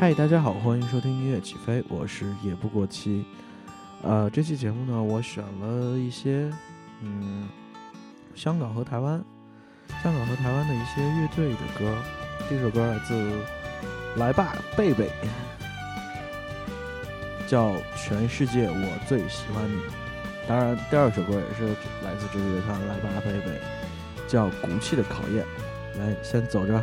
嗨，大家好，欢迎收听音乐起飞，我是也不过期。呃，这期节目呢，我选了一些嗯，香港和台湾，香港和台湾的一些乐队的歌。这首歌来自来吧贝贝，叫《全世界我最喜欢你》。当然，第二首歌也是来自这个乐团来吧贝贝，叫《骨气的考验》。来，先走着。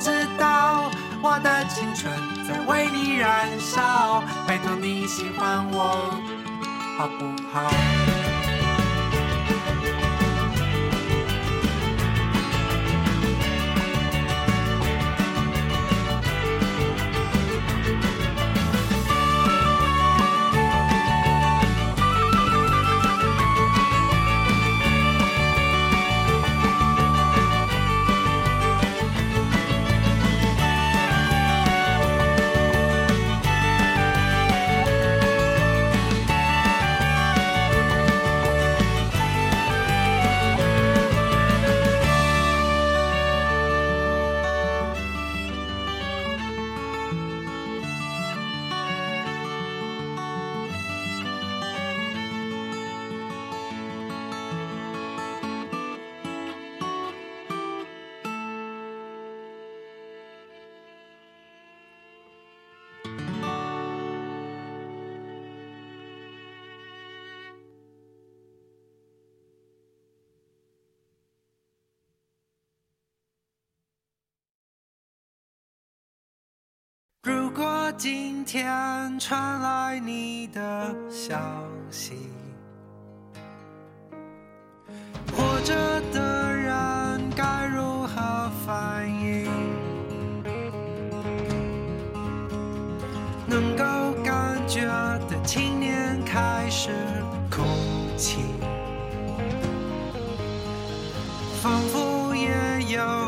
知道我的青春在为你燃烧拜托你喜欢我好不好？如果今天传来你的消息，活着的人该如何反应？能够感觉的青年开始哭泣，仿佛也有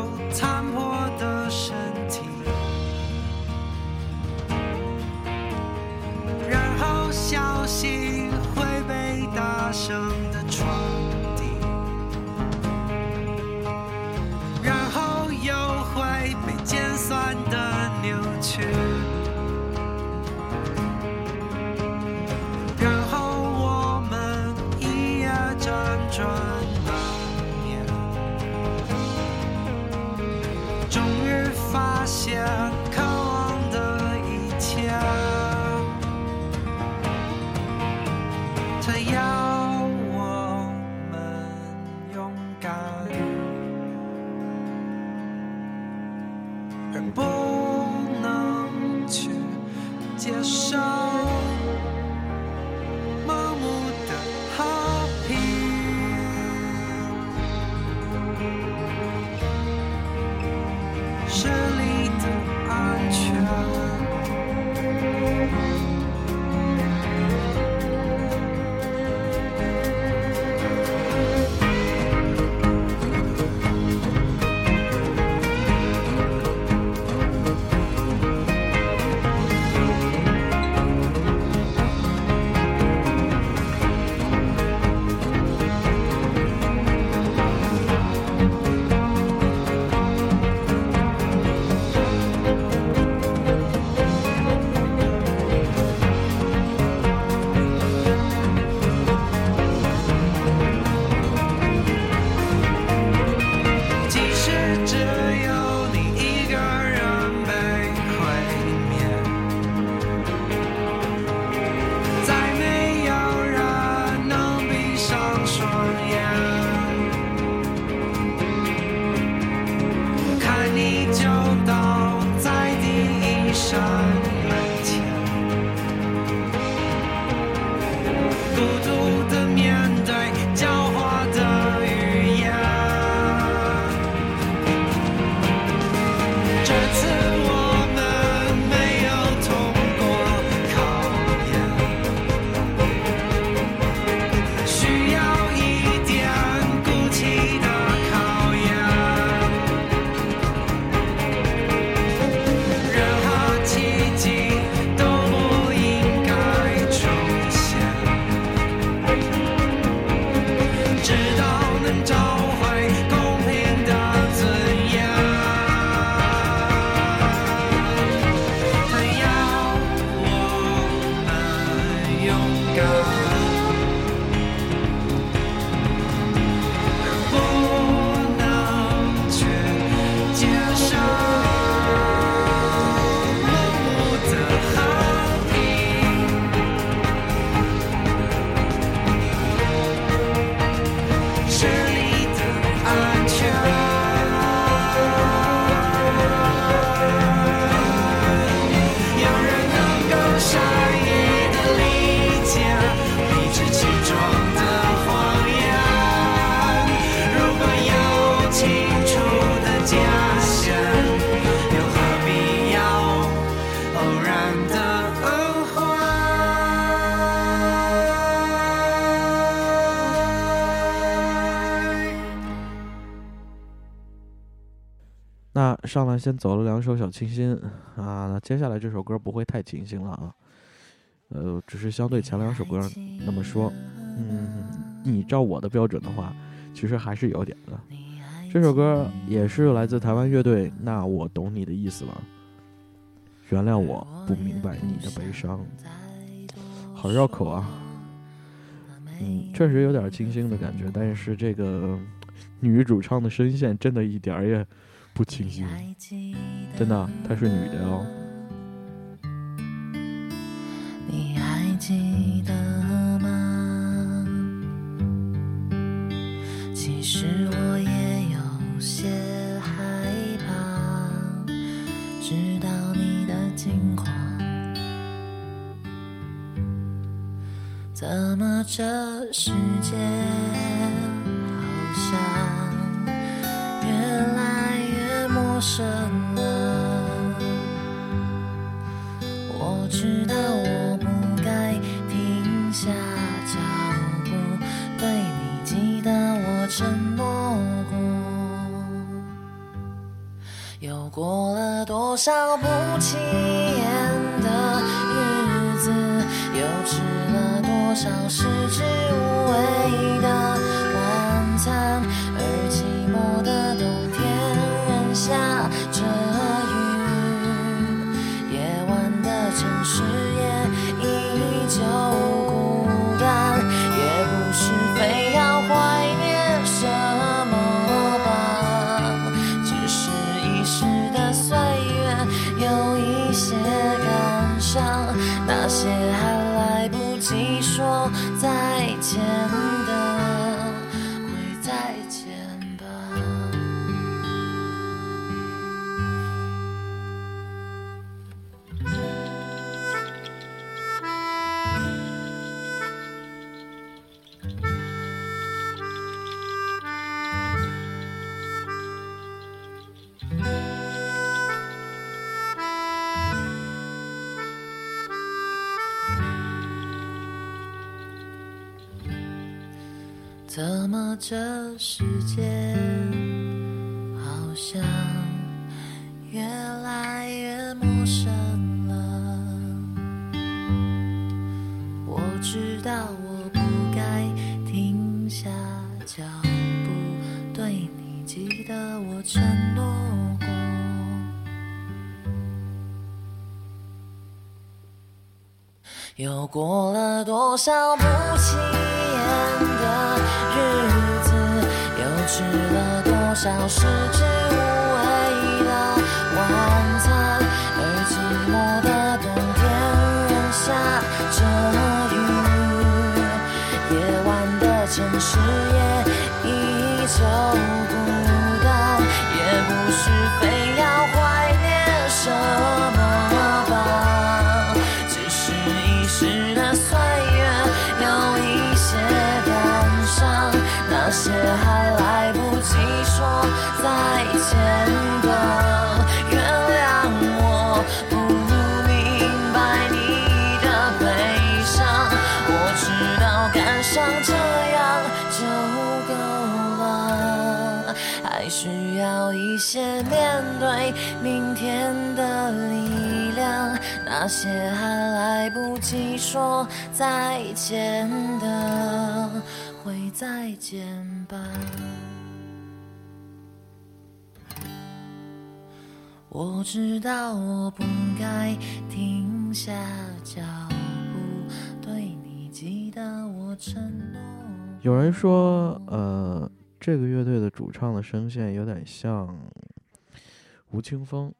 上来先走了两首小清新啊，那接下来这首歌不会太清新了啊，呃，只是相对前两首歌那么说，嗯，你照我的标准的话，其实还是有点的。这首歌也是来自台湾乐队，那我懂你的意思了。原谅我不明白你的悲伤，好绕口啊。嗯，确实有点清新的感觉，但是这个女主唱的声线真的一点儿也不清晰真的她是女的哦。你还记得吗？其实我也有些害怕知道你的近况。怎么这世界承诺过。又过了多少不起眼的日子，又吃了多少食之无那些还来不及说再见的，世界好像越来越陌生了？我知道我不该停下脚步，对你记得我承诺过。又过了多少消失之无味的晚餐，而寂寞的冬天仍下着雨，夜晚的城市些面对明天的力量。那些还来不及说再见的，会再见吧。我知道我不该停下脚步，对你记得我承诺。有人说，呃，这个乐队的主唱的声线有点像吴青峰。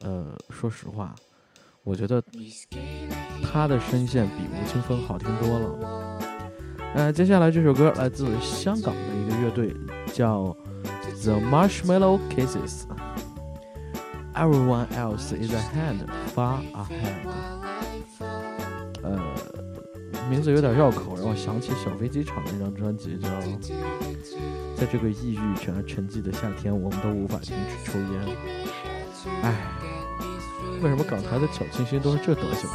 呃，说实话，我觉得他的声线比吴青峰好听多了。呃，接下来这首歌来自香港的一个乐队，叫 The Marshmallow Kisses。Everyone else is ahead, far ahead。名字有点绕口，让我想起小飞机场那张专辑，叫《在这个抑郁全沉寂的夏天，我们都无法停止抽烟》。唉，为什么港台的小清新都是这德行？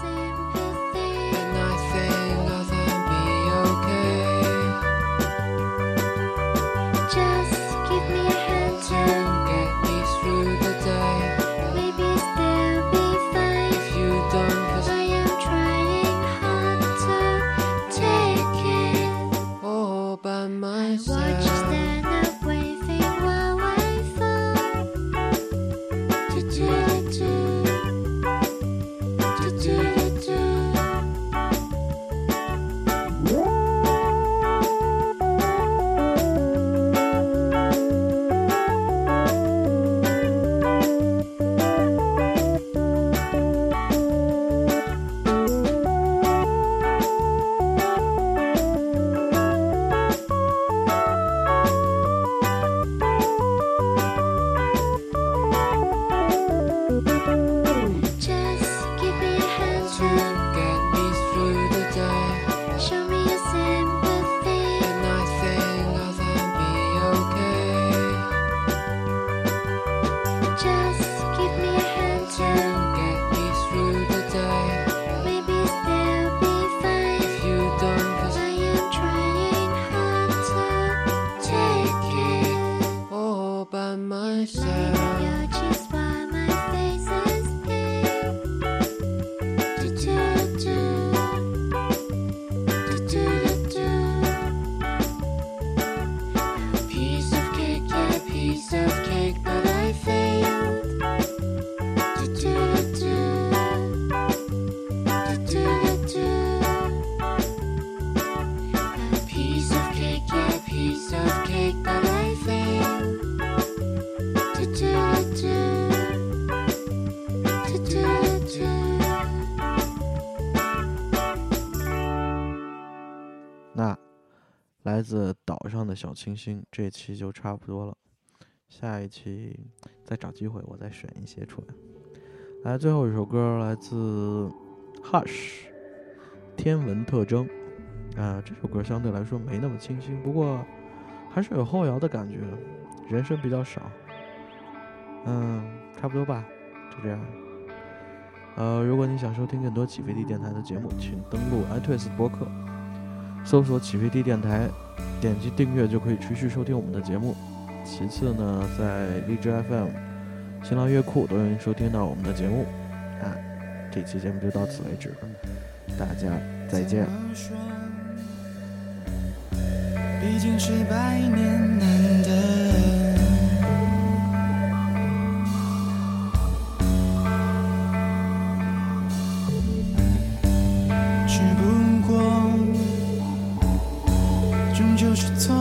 小清新，这期就差不多了。下一期再找机会，我再选一些出来。来，最后一首歌来自 Hush，天文特征。啊、这首歌相对来说没那么清新，不过还是有后摇的感觉，人声比较少。嗯，差不多吧，就这样。呃，如果你想收听更多起飞地电台的节目，请登录 iTunes 播客。搜索“起飞地电台”，点击订阅就可以持续收听我们的节目。其次呢，在荔枝 FM、新浪乐库都能收听到我们的节目。啊，这期节目就到此为止，大家再见。毕竟是百年难是错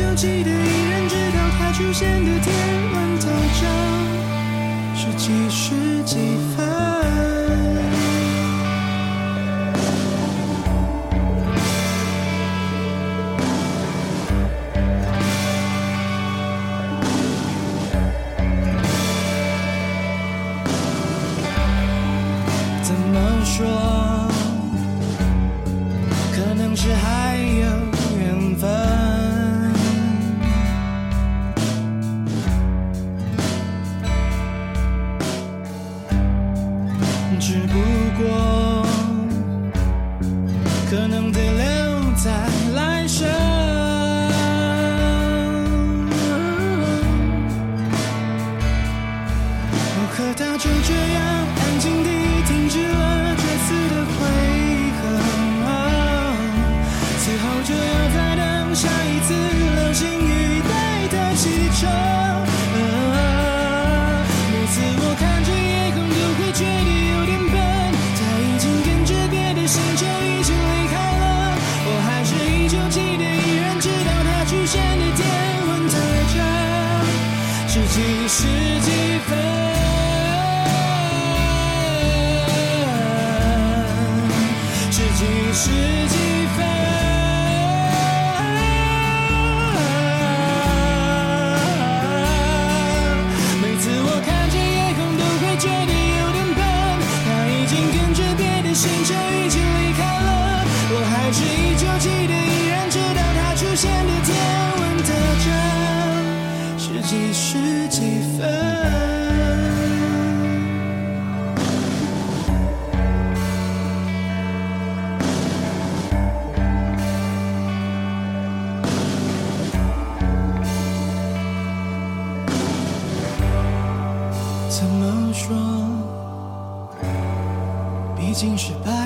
是依旧记得，依然知道他出现的天文特征是几时几分。经是百年